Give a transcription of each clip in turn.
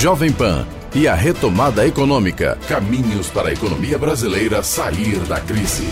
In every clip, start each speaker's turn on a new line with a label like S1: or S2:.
S1: Jovem Pan e a retomada econômica. Caminhos para a economia brasileira sair da crise.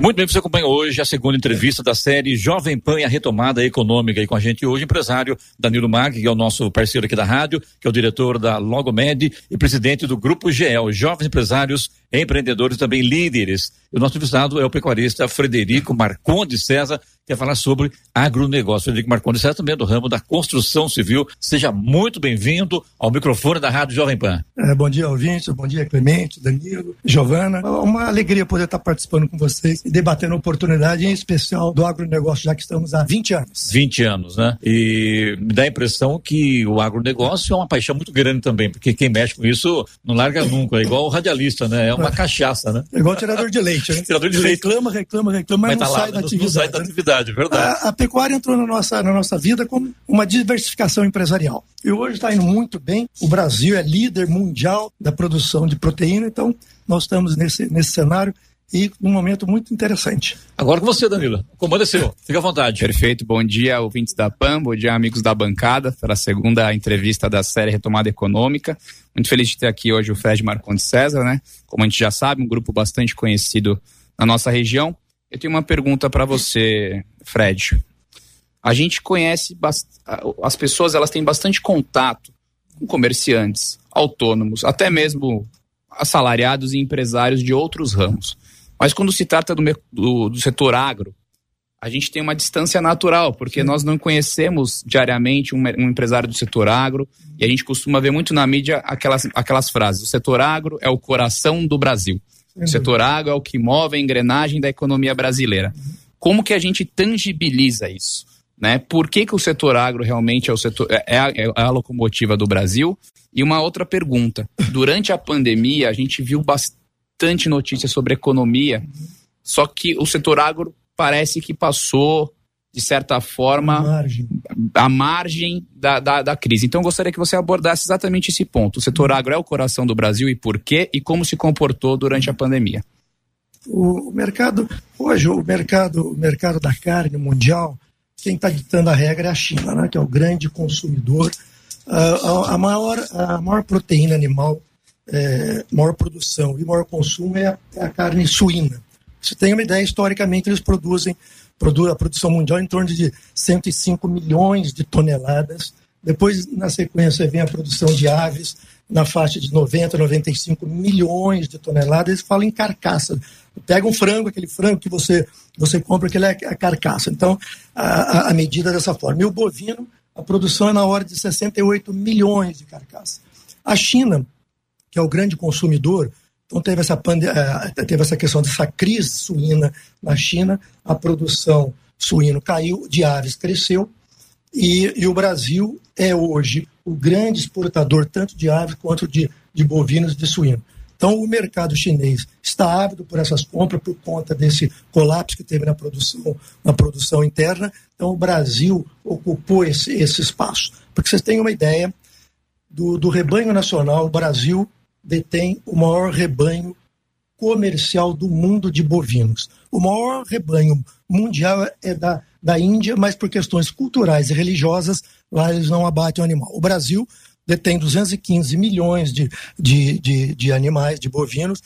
S2: Muito bem, você acompanha hoje a segunda entrevista da série Jovem Pan e a retomada econômica. E com a gente hoje, empresário Danilo Mag, que é o nosso parceiro aqui da rádio, que é o diretor da Logomed e presidente do Grupo GEL, Jovens Empresários, Empreendedores também líderes. E o nosso convidado é o pecuarista Frederico Marcondes César, quer falar sobre agronegócio. Frederico Marcondes César também é do ramo da construção civil. Seja muito bem-vindo ao microfone da Rádio Jovem Pan.
S3: É, bom dia, ouvintes, bom dia, Clemente, Danilo, Giovana. Uma alegria poder estar participando com vocês e debatendo a oportunidade, em especial do agronegócio, já que estamos há 20 anos.
S2: 20 anos, né? E me dá a impressão que o agronegócio é uma paixão muito grande também, porque quem mexe com isso não larga nunca, é igual o radialista, né? É uma cachaça, né?
S3: É igual tirador de leite, né?
S2: tirador de leite.
S3: Reclama, reclama, reclama, mas, mas não, tá sai lá, não, sai da
S2: atividade. verdade.
S3: A, a, pecuária entrou na nossa, na nossa vida como uma diversificação empresarial. E hoje está indo muito bem. O Brasil é líder mundial da produção de proteína, então nós estamos nesse, nesse cenário e num momento muito interessante.
S2: Agora com você, Danilo. O comando é seu. Fique à vontade.
S4: Perfeito. Bom dia, ouvintes da PAN. Bom dia, amigos da bancada, para a segunda entrevista da série Retomada Econômica. Muito feliz de ter aqui hoje o Fred Marcondes César, né? Como a gente já sabe, um grupo bastante conhecido na nossa região. Eu tenho uma pergunta para você, Fred. A gente conhece as pessoas, elas têm bastante contato com comerciantes, autônomos, até mesmo assalariados e empresários de outros ramos. Mas quando se trata do, do, do setor agro, a gente tem uma distância natural, porque nós não conhecemos diariamente um, um, empresário do setor agro, e a gente costuma ver muito na mídia aquelas, aquelas frases: o setor agro é o coração do Brasil. O setor agro é o que move a engrenagem da economia brasileira. Como que a gente tangibiliza isso? Né? Por que, que o setor agro realmente é, o setor, é, a, é a locomotiva do Brasil? E uma outra pergunta: durante a pandemia, a gente viu bastante notícia sobre economia, só que o setor agro parece que passou, de certa forma, a margem, a margem da, da, da, crise. Então, eu gostaria que você abordasse exatamente esse ponto. O setor agro é o coração do Brasil e por quê? E como se comportou durante a pandemia?
S3: O mercado, hoje, o mercado, o mercado da carne mundial, quem está ditando a regra é a China, né, que é o grande consumidor. Uh, a, maior, a maior proteína animal, é, maior produção e maior consumo é a, é a carne suína. Você tem uma ideia, historicamente eles produzem produ a produção mundial em torno de 105 milhões de toneladas. Depois, na sequência, vem a produção de aves na faixa de 90, 95 milhões de toneladas. Eles falam em carcaça. Pega um frango, aquele frango que você, você compra, aquele é a carcaça. Então, a, a medida é dessa forma. E o bovino, a produção é na ordem de 68 milhões de carcaças. A China, que é o grande consumidor, então teve essa, eh, teve essa questão dessa crise suína na China, a produção suíno caiu, de aves cresceu, e, e o Brasil é hoje o grande exportador tanto de aves quanto de, de bovinos de suíno. Então o mercado chinês está ávido por essas compras por conta desse colapso que teve na produção, na produção interna. Então o Brasil ocupou esse, esse espaço. Porque vocês tenham uma ideia do, do rebanho nacional, o Brasil detém o maior rebanho comercial do mundo de bovinos. O maior rebanho mundial é da, da Índia, mas por questões culturais e religiosas, lá eles não abatem o animal. O Brasil detém 215 milhões de, de, de, de animais, de bovinos,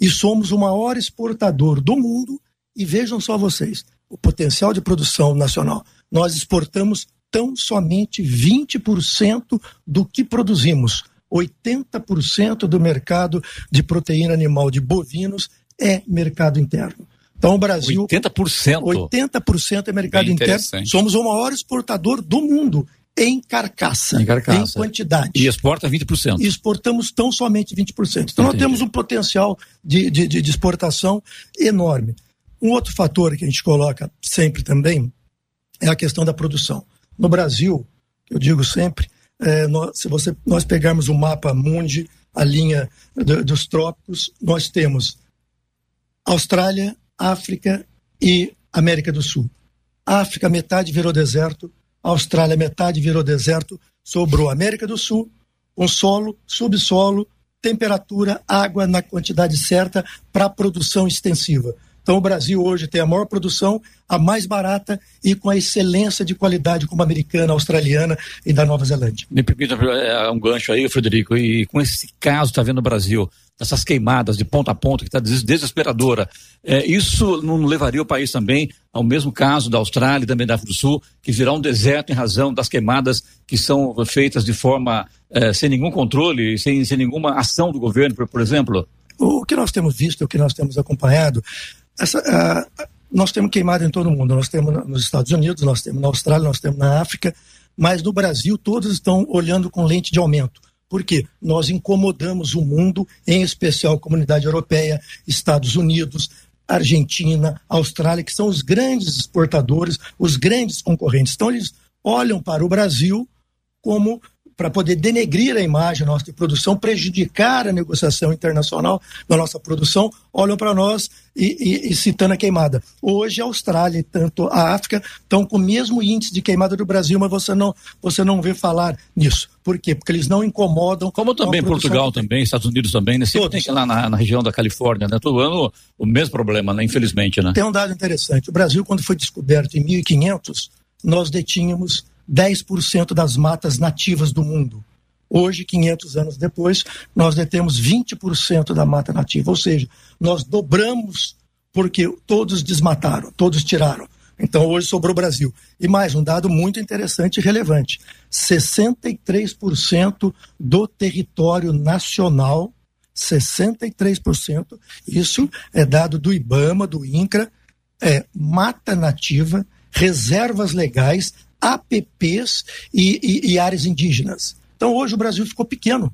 S3: e somos o maior exportador do mundo. E vejam só vocês, o potencial de produção nacional. Nós exportamos tão somente 20% do que produzimos. 80% do mercado de proteína animal de bovinos é mercado interno. Então o Brasil.
S2: 80%?
S3: 80% é mercado interno. Somos o maior exportador do mundo em carcaça, em, carcaça. em quantidade.
S2: E exporta 20%.
S3: E exportamos tão somente 20%. Então Entendi. nós temos um potencial de, de, de exportação enorme. Um outro fator que a gente coloca sempre também é a questão da produção. No Brasil, eu digo sempre, é, nós, se você, nós pegarmos o mapa mundi, a linha do, dos trópicos, nós temos Austrália, África e América do Sul. África, metade virou deserto, Austrália, metade virou deserto, sobrou América do Sul, um solo, subsolo, temperatura, água na quantidade certa para produção extensiva. Então o Brasil hoje tem a maior produção, a mais barata e com a excelência de qualidade como a americana, australiana e da Nova Zelândia.
S2: Me permita é, um gancho aí, Frederico, e com esse caso está vendo no Brasil, dessas queimadas de ponta a ponta que está desesperadora, é, isso não levaria o país também ao mesmo caso da Austrália e também da África do Sul, que virá um deserto em razão das queimadas que são feitas de forma é, sem nenhum controle, sem, sem nenhuma ação do governo, por, por exemplo?
S3: O que nós temos visto, o que nós temos acompanhado, essa, uh, nós temos queimado em todo mundo. Nós temos nos Estados Unidos, nós temos na Austrália, nós temos na África, mas no Brasil todos estão olhando com lente de aumento. Por quê? Nós incomodamos o mundo, em especial a comunidade europeia, Estados Unidos, Argentina, Austrália, que são os grandes exportadores, os grandes concorrentes. Então, eles olham para o Brasil como para poder denegrir a imagem nossa de produção, prejudicar a negociação internacional da nossa produção, olham para nós e, e, e, citando a queimada. Hoje a Austrália e tanto a África estão com o mesmo índice de queimada do Brasil, mas você não, você não vê falar nisso. Por quê? Porque eles não incomodam.
S2: Como também Portugal, também, Estados Unidos também, né? Sempre tem lá na, na, região da Califórnia, né? Todo ano o mesmo problema, né? Infelizmente, né?
S3: Tem um dado interessante. O Brasil, quando foi descoberto em 1500, nós detínhamos 10% das matas nativas do mundo. Hoje, 500 anos depois, nós detemos 20% da mata nativa, ou seja, nós dobramos porque todos desmataram, todos tiraram. Então, hoje sobrou o Brasil. E mais um dado muito interessante e relevante: 63% do território nacional, 63%, isso é dado do IBAMA, do INCRA, é mata nativa, reservas legais APPs e, e, e áreas indígenas. Então hoje o Brasil ficou pequeno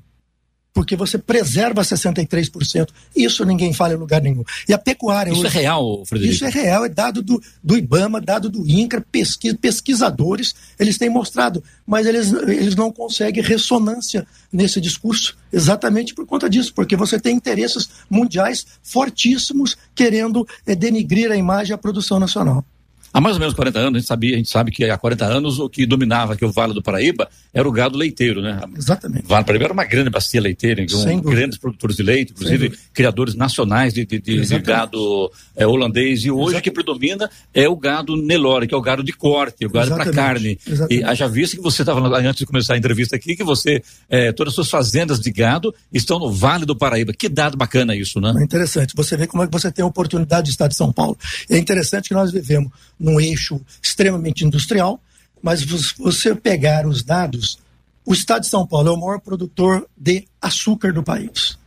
S3: porque você preserva 63%. Isso ninguém fala em lugar nenhum. E a pecuária.
S2: Isso hoje, é real, Frederico?
S3: Isso é real, é dado do, do IBAMA, dado do INCRA, pesquisa, pesquisadores, eles têm mostrado, mas eles, eles não conseguem ressonância nesse discurso, exatamente por conta disso, porque você tem interesses mundiais fortíssimos querendo é, denigrir a imagem e a produção nacional.
S2: Há mais ou menos 40 anos, a gente, sabia, a gente sabe que há 40 anos o que dominava aqui o Vale do Paraíba era o gado leiteiro, né?
S3: Exatamente.
S2: O Vale do Paraíba era uma grande bacia leiteira, com grandes produtores de leite, inclusive criadores nacionais de, de, de, gado é, holandês. E hoje o que predomina é o gado Nelore, que é o gado de corte, o gado para carne. Exatamente. E haja visto que você estava antes de começar a entrevista aqui, que você, é, todas as suas fazendas de gado estão no Vale do Paraíba. Que dado bacana isso, né?
S3: É interessante. Você vê como é que você tem a oportunidade de estar de São Paulo. É interessante que nós vivemos num eixo extremamente industrial, mas você pegar os dados, o estado de São Paulo é o maior produtor de açúcar do país.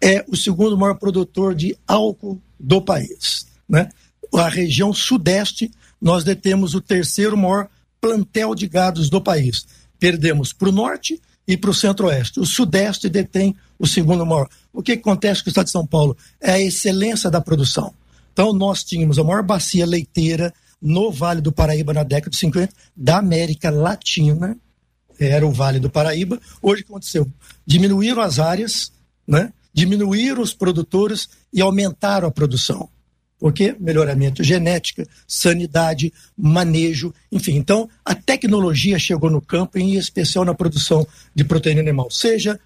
S3: É o segundo maior produtor de álcool do país. Né? A região sudeste, nós detemos o terceiro maior plantel de gados do país. Perdemos para o norte e para o centro-oeste. O sudeste detém o segundo maior. O que acontece com o estado de São Paulo? É a excelência da produção. Então, nós tínhamos a maior bacia leiteira no Vale do Paraíba na década de 50 da América Latina, era o Vale do Paraíba. Hoje, o que aconteceu? Diminuíram as áreas, né? diminuíram os produtores e aumentaram a produção. Por quê? Melhoramento genética, sanidade, manejo, enfim. Então, a tecnologia chegou no campo, em especial na produção de proteína animal, seja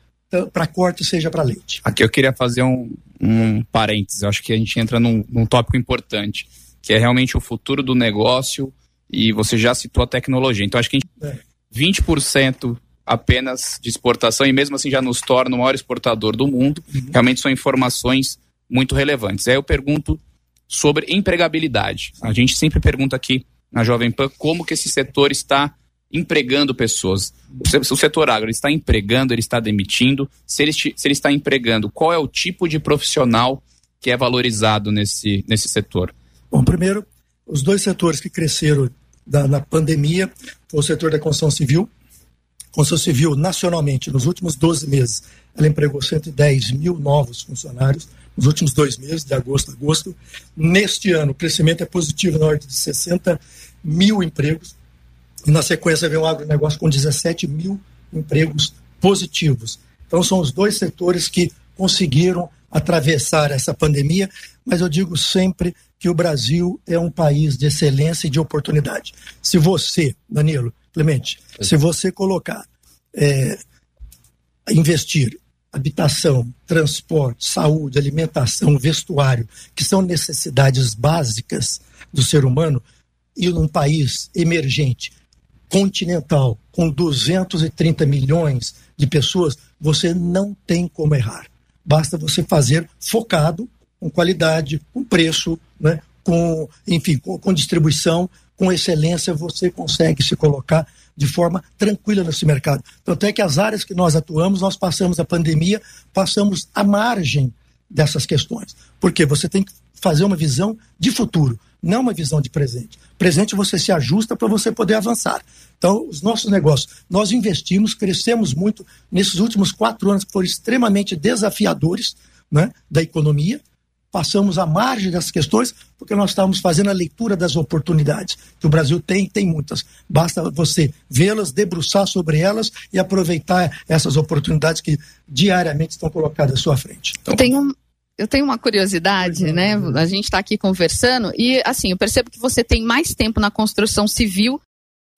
S3: para corte, seja para leite.
S4: Aqui eu queria fazer um, um parênteses, acho que a gente entra num, num tópico importante, que é realmente o futuro do negócio e você já citou a tecnologia. Então acho que a gente, é. 20% apenas de exportação e mesmo assim já nos torna o maior exportador do mundo. Uhum. Realmente são informações muito relevantes. Aí eu pergunto sobre empregabilidade. A gente sempre pergunta aqui na Jovem Pan como que esse setor está empregando pessoas. O setor agro está empregando, ele está demitindo. Se ele, se ele está empregando, qual é o tipo de profissional que é valorizado nesse, nesse setor?
S3: Bom, primeiro, os dois setores que cresceram da, na pandemia foi o setor da construção civil. Construção civil, nacionalmente, nos últimos 12 meses, ela empregou 110 mil novos funcionários nos últimos dois meses, de agosto a agosto. Neste ano, o crescimento é positivo na ordem de 60 mil empregos. E na sequência vem o agronegócio com 17 mil empregos positivos. Então são os dois setores que conseguiram atravessar essa pandemia, mas eu digo sempre que o Brasil é um país de excelência e de oportunidade. Se você, Danilo, Clemente, se você colocar, é, investir habitação, transporte, saúde, alimentação, vestuário, que são necessidades básicas do ser humano, e num país emergente, continental, com 230 milhões de pessoas, você não tem como errar. Basta você fazer focado, com qualidade, com preço, né? com, enfim, com, com distribuição, com excelência, você consegue se colocar de forma tranquila nesse mercado. Tanto é que as áreas que nós atuamos, nós passamos a pandemia, passamos à margem dessas questões. Porque você tem que fazer uma visão de futuro, não uma visão de presente. Presente você se ajusta para você poder avançar. Então, os nossos negócios, nós investimos, crescemos muito nesses últimos quatro anos que foram extremamente desafiadores né, da economia passamos à margem dessas questões, porque nós estamos fazendo a leitura das oportunidades que o Brasil tem, tem muitas. Basta você vê-las, debruçar sobre elas e aproveitar essas oportunidades que diariamente estão colocadas à sua frente.
S5: Então, eu tenho, eu tenho uma curiosidade, né? A gente está aqui conversando e, assim, eu percebo que você tem mais tempo na construção civil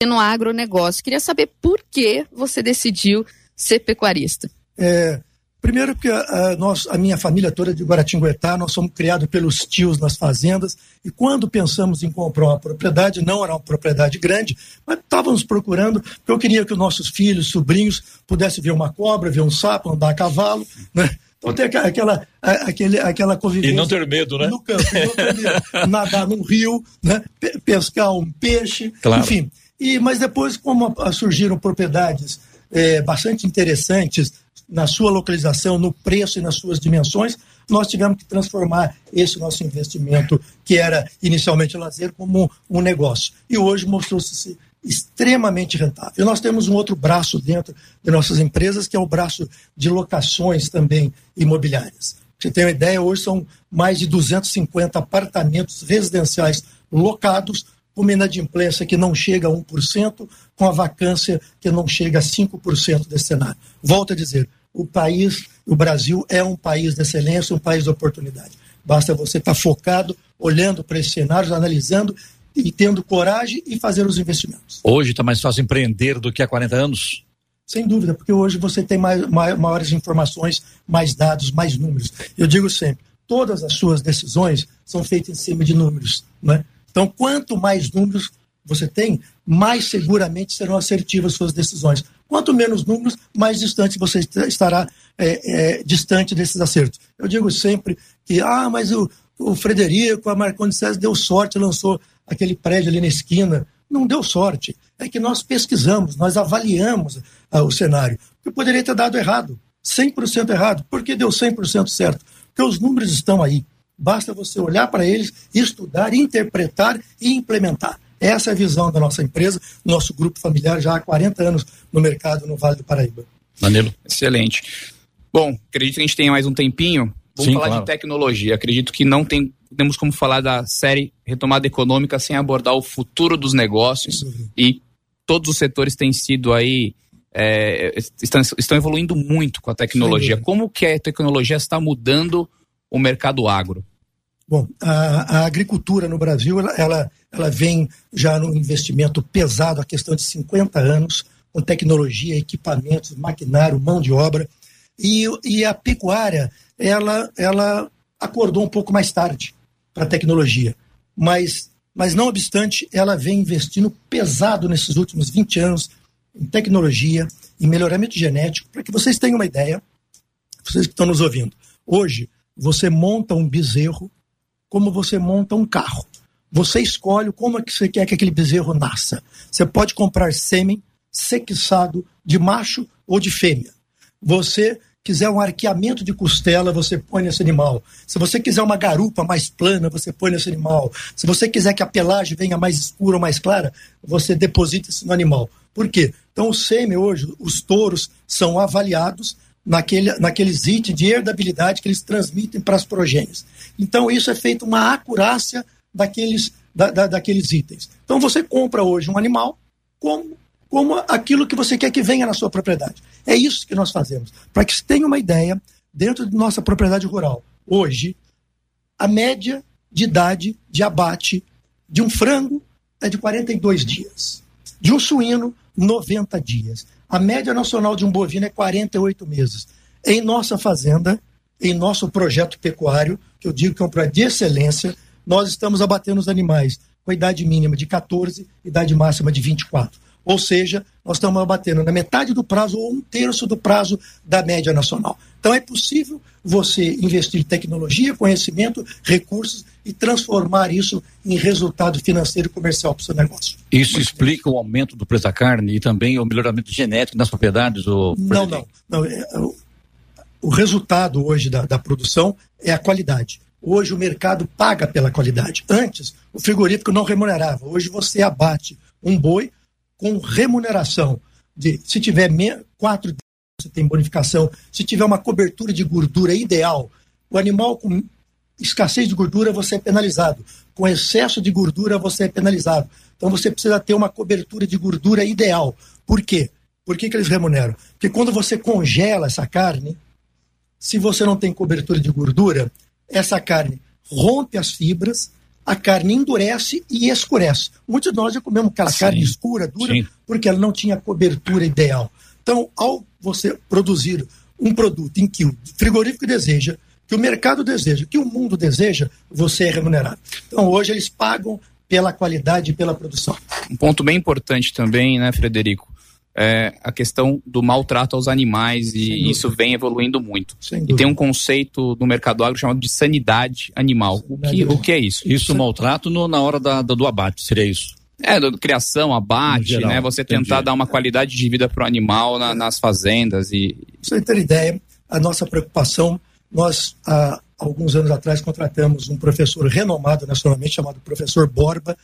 S5: que no agronegócio. Queria saber por que você decidiu ser pecuarista.
S3: É, Primeiro porque a, a, nós, a minha família toda de Guaratinguetá, nós somos criados pelos tios nas fazendas e quando pensamos em comprar uma propriedade, não era uma propriedade grande, mas estávamos procurando, porque eu queria que os nossos filhos, sobrinhos, pudessem ver uma cobra, ver um sapo, andar a cavalo, né? Então tem aquela, aquele, aquela convivência.
S2: E não ter medo, né?
S3: No campo, não ter medo. Nadar num rio, né? pescar um peixe,
S2: claro.
S3: enfim. E, mas depois, como surgiram propriedades é, bastante interessantes na sua localização, no preço e nas suas dimensões, nós tivemos que transformar esse nosso investimento, que era inicialmente lazer, como um negócio. E hoje mostrou-se extremamente rentável. E nós temos um outro braço dentro de nossas empresas, que é o braço de locações também imobiliárias. Você tem uma ideia, hoje são mais de 250 apartamentos residenciais locados com uma inadimplência que não chega a 1%, com a vacância que não chega a 5% desse cenário. Volto a dizer, o país, o Brasil é um país de excelência, um país de oportunidade. Basta você estar focado, olhando para esses cenários, analisando e tendo coragem e fazer os investimentos.
S2: Hoje está mais fácil empreender do que há 40 anos?
S3: Sem dúvida, porque hoje você tem mais, maiores informações, mais dados, mais números. Eu digo sempre, todas as suas decisões são feitas em cima de números. Né? Então, quanto mais números você tem, mais seguramente serão assertivas suas decisões. Quanto menos números, mais distante você estará é, é, distante desses acertos. Eu digo sempre que, ah, mas o, o Frederico, a Marcondes César deu sorte, lançou aquele prédio ali na esquina. Não deu sorte. É que nós pesquisamos, nós avaliamos ah, o cenário. Que poderia ter dado errado, 100% errado. Por que deu 100% certo? Porque os números estão aí. Basta você olhar para eles, estudar, interpretar e implementar. Essa é a visão da nossa empresa, nosso grupo familiar, já há 40 anos no mercado no Vale do Paraíba.
S4: Danilo. Excelente. Bom, acredito que a gente tenha mais um tempinho. Vamos Sim, falar claro. de tecnologia. Acredito que não tem, temos como falar da série Retomada Econômica sem abordar o futuro dos negócios. Uhum. E todos os setores têm sido aí. É, estão, estão evoluindo muito com a tecnologia. Como que a tecnologia está mudando o mercado agro?
S3: Bom, a, a agricultura no Brasil, ela, ela, ela, vem já num investimento pesado, a questão de 50 anos, com tecnologia, equipamentos, maquinário, mão de obra. E, e a pecuária, ela, ela acordou um pouco mais tarde para a tecnologia. Mas, mas, não obstante, ela vem investindo pesado nesses últimos 20 anos em tecnologia, em melhoramento genético, para que vocês tenham uma ideia, vocês que estão nos ouvindo. Hoje, você monta um bezerro como você monta um carro. Você escolhe como é que você quer que aquele bezerro nasça. Você pode comprar sêmen sequizado de macho ou de fêmea. Você quiser um arqueamento de costela, você põe nesse animal. Se você quiser uma garupa mais plana, você põe nesse animal. Se você quiser que a pelagem venha mais escura ou mais clara, você deposita isso no animal. Por quê? Então, o sêmen hoje, os touros são avaliados naquele, naqueles itens de herdabilidade que eles transmitem para as progênies. Então, isso é feito uma acurácia daqueles, da, da, daqueles itens. Então, você compra hoje um animal como, como aquilo que você quer que venha na sua propriedade. É isso que nós fazemos. Para que você tenha uma ideia, dentro de nossa propriedade rural, hoje, a média de idade de abate de um frango é de 42 dias. De um suíno, 90 dias. A média nacional de um bovino é 48 meses. Em nossa fazenda, em nosso projeto pecuário, que eu digo que é um projeto de excelência, nós estamos abatendo os animais com a idade mínima de 14, idade máxima de 24. Ou seja, nós estamos abatendo na metade do prazo ou um terço do prazo da média nacional. Então é possível você investir em tecnologia, conhecimento, recursos e transformar isso em resultado financeiro e comercial para o seu negócio.
S2: Isso explica o aumento do preço da carne e também o melhoramento genético nas propriedades? Ou...
S3: Não, não. não é, é, o, o, resultado hoje da, da produção é a qualidade. Hoje o mercado paga pela qualidade. Antes, o frigorífico não remunerava. Hoje você abate um boi com remuneração de se tiver quatro você tem bonificação, se tiver uma cobertura de gordura ideal, o animal com escassez de gordura você é penalizado, com excesso de gordura você é penalizado. Então você precisa ter uma cobertura de gordura ideal. Por quê? Por que, que eles remuneram? Porque quando você congela essa carne, se você não tem cobertura de gordura, essa carne rompe as fibras, a carne endurece e escurece. Muitos de nós já comemos aquela Sim. carne escura, dura, Sim. porque ela não tinha cobertura ideal. Então, ao você produzir um produto em que o frigorífico deseja, que o mercado deseja, que o mundo deseja, você é remunerado. Então, hoje eles pagam pela qualidade e pela produção.
S4: Um ponto bem importante também, né, Frederico? É, a questão do maltrato aos animais e isso vem evoluindo muito. E tem um conceito no mercado agro chamado de sanidade animal. O que, o que é isso?
S2: Isso, maltrato no, na hora da, do abate, seria isso?
S4: É, do, criação, abate, geral, né? Você entendi. tentar dar uma qualidade de vida para o animal na, nas fazendas e...
S3: Você ter ideia, a nossa preocupação, nós há alguns anos atrás contratamos um professor renomado nacionalmente chamado professor Borba,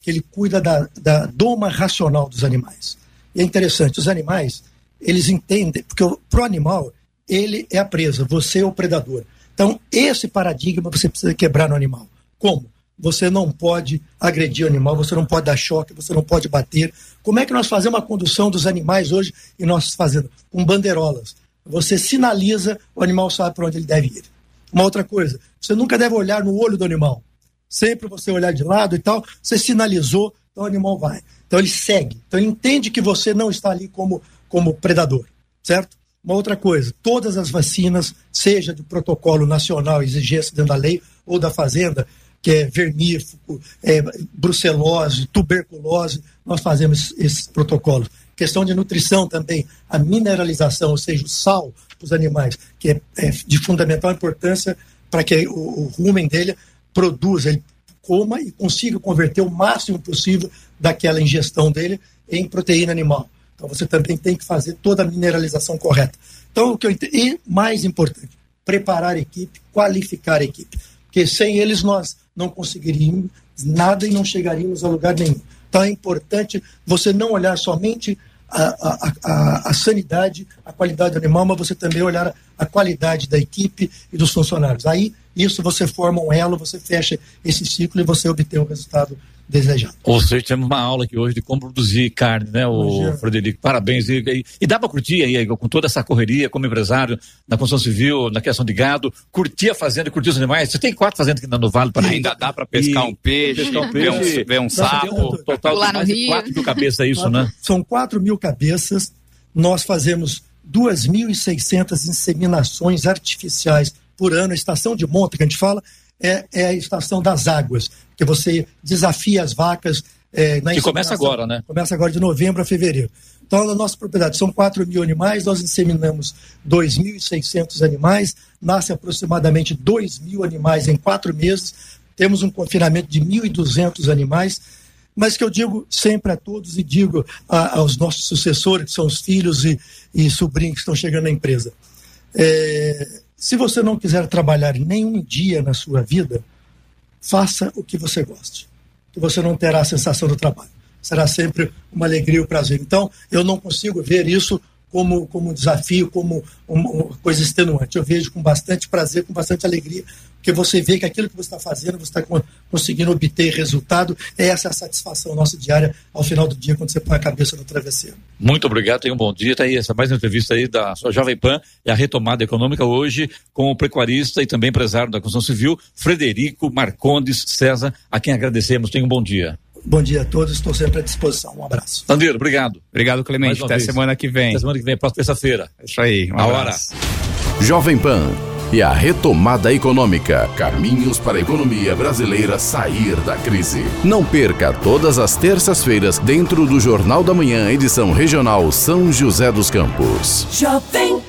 S3: que ele cuida da, da doma racional dos animais. E é interessante, os animais, eles entendem, porque para o animal, ele é a presa, você é o predador. Então, esse paradigma você precisa quebrar no animal. Como? Você não pode agredir o animal, você não pode dar choque, você não pode bater. Como é que nós fazemos a condução dos animais hoje em nossas fazendas? Com bandeirolas. Você sinaliza, o animal sabe para onde ele deve ir. Uma outra coisa, você nunca deve olhar no olho do animal. Sempre você olhar de lado e tal, você sinalizou, então o animal vai. Então ele segue. Então ele entende que você não está ali como, como predador, certo? Uma outra coisa, todas as vacinas, seja de protocolo nacional, exigência dentro da lei, ou da fazenda, que é vermífugo, é, brucelose, tuberculose, nós fazemos esses protocolos. Questão de nutrição também, a mineralização, ou seja, o sal para os animais, que é, é, de fundamental importância para que o, o rumen dele produza, ele coma e consiga converter o máximo possível daquela ingestão dele em proteína animal. Então você também tem que fazer toda a mineralização correta. Então o que eu entendo, e mais importante, preparar a equipe, qualificar a equipe, porque sem eles nós não conseguiríamos nada e não chegaríamos a lugar nenhum. Então é importante você não olhar somente a, a, a, a, sanidade, a qualidade do animal, mas você também olhar a qualidade da equipe e dos funcionários. Aí, isso você forma um elo, você fecha esse ciclo e você obtém o resultado desejado.
S2: Ou seja, temos uma aula aqui hoje de como produzir carne, né, o Frederico? Parabéns. E, e, e dá para curtir aí, com toda essa correria, como empresário, na construção civil, na criação de gado, curtir a fazenda, curtir os animais. Você tem quatro fazendas aqui no Vale
S4: para Ainda dá para pescar, um peixe, pescar um peixe, ver um, ver um sapo.
S2: total de quatro mil cabeças, é isso, quatro, né?
S3: São quatro mil cabeças. Nós fazemos 2.600 inseminações artificiais por ano. A estação de monta que a gente fala é, é a estação das águas que você desafia as vacas. É,
S2: que começa agora, né?
S3: Começa agora de novembro a fevereiro. Então, na nossa propriedade são 4 mil animais, nós inseminamos 2.600 animais, nasce aproximadamente 2 mil animais em quatro meses, temos um confinamento de 1.200 animais, mas que eu digo sempre a todos e digo a, aos nossos sucessores, que são os filhos e, e sobrinhos que estão chegando na empresa. É, se você não quiser trabalhar nenhum dia na sua vida, faça o que você goste, que você não terá a sensação do trabalho. Será sempre uma alegria e um prazer. Então, eu não consigo ver isso como, como um desafio, como uma coisa extenuante. Eu vejo com bastante prazer, com bastante alegria, porque você vê que aquilo que você está fazendo, você está conseguindo obter resultado. É essa é a satisfação nossa diária ao final do dia, quando você põe a cabeça no travesseiro.
S2: Muito obrigado, tenha um bom dia. Está aí essa mais uma entrevista aí da sua Jovem Pan, é a retomada econômica hoje com o pecuarista e também empresário da construção civil, Frederico Marcondes César, a quem agradecemos. Tenha um bom dia.
S3: Bom dia a todos, estou sempre à disposição. Um abraço.
S2: Sandiro, obrigado.
S4: Obrigado, Clemente. Até vez. semana que vem.
S2: Até semana que vem, próxima terça-feira.
S4: É isso aí. Um
S2: a abraço. hora.
S1: Jovem Pan e a retomada econômica. Caminhos para a economia brasileira sair da crise. Não perca todas as terças-feiras dentro do Jornal da Manhã, edição regional São José dos Campos. Jovem.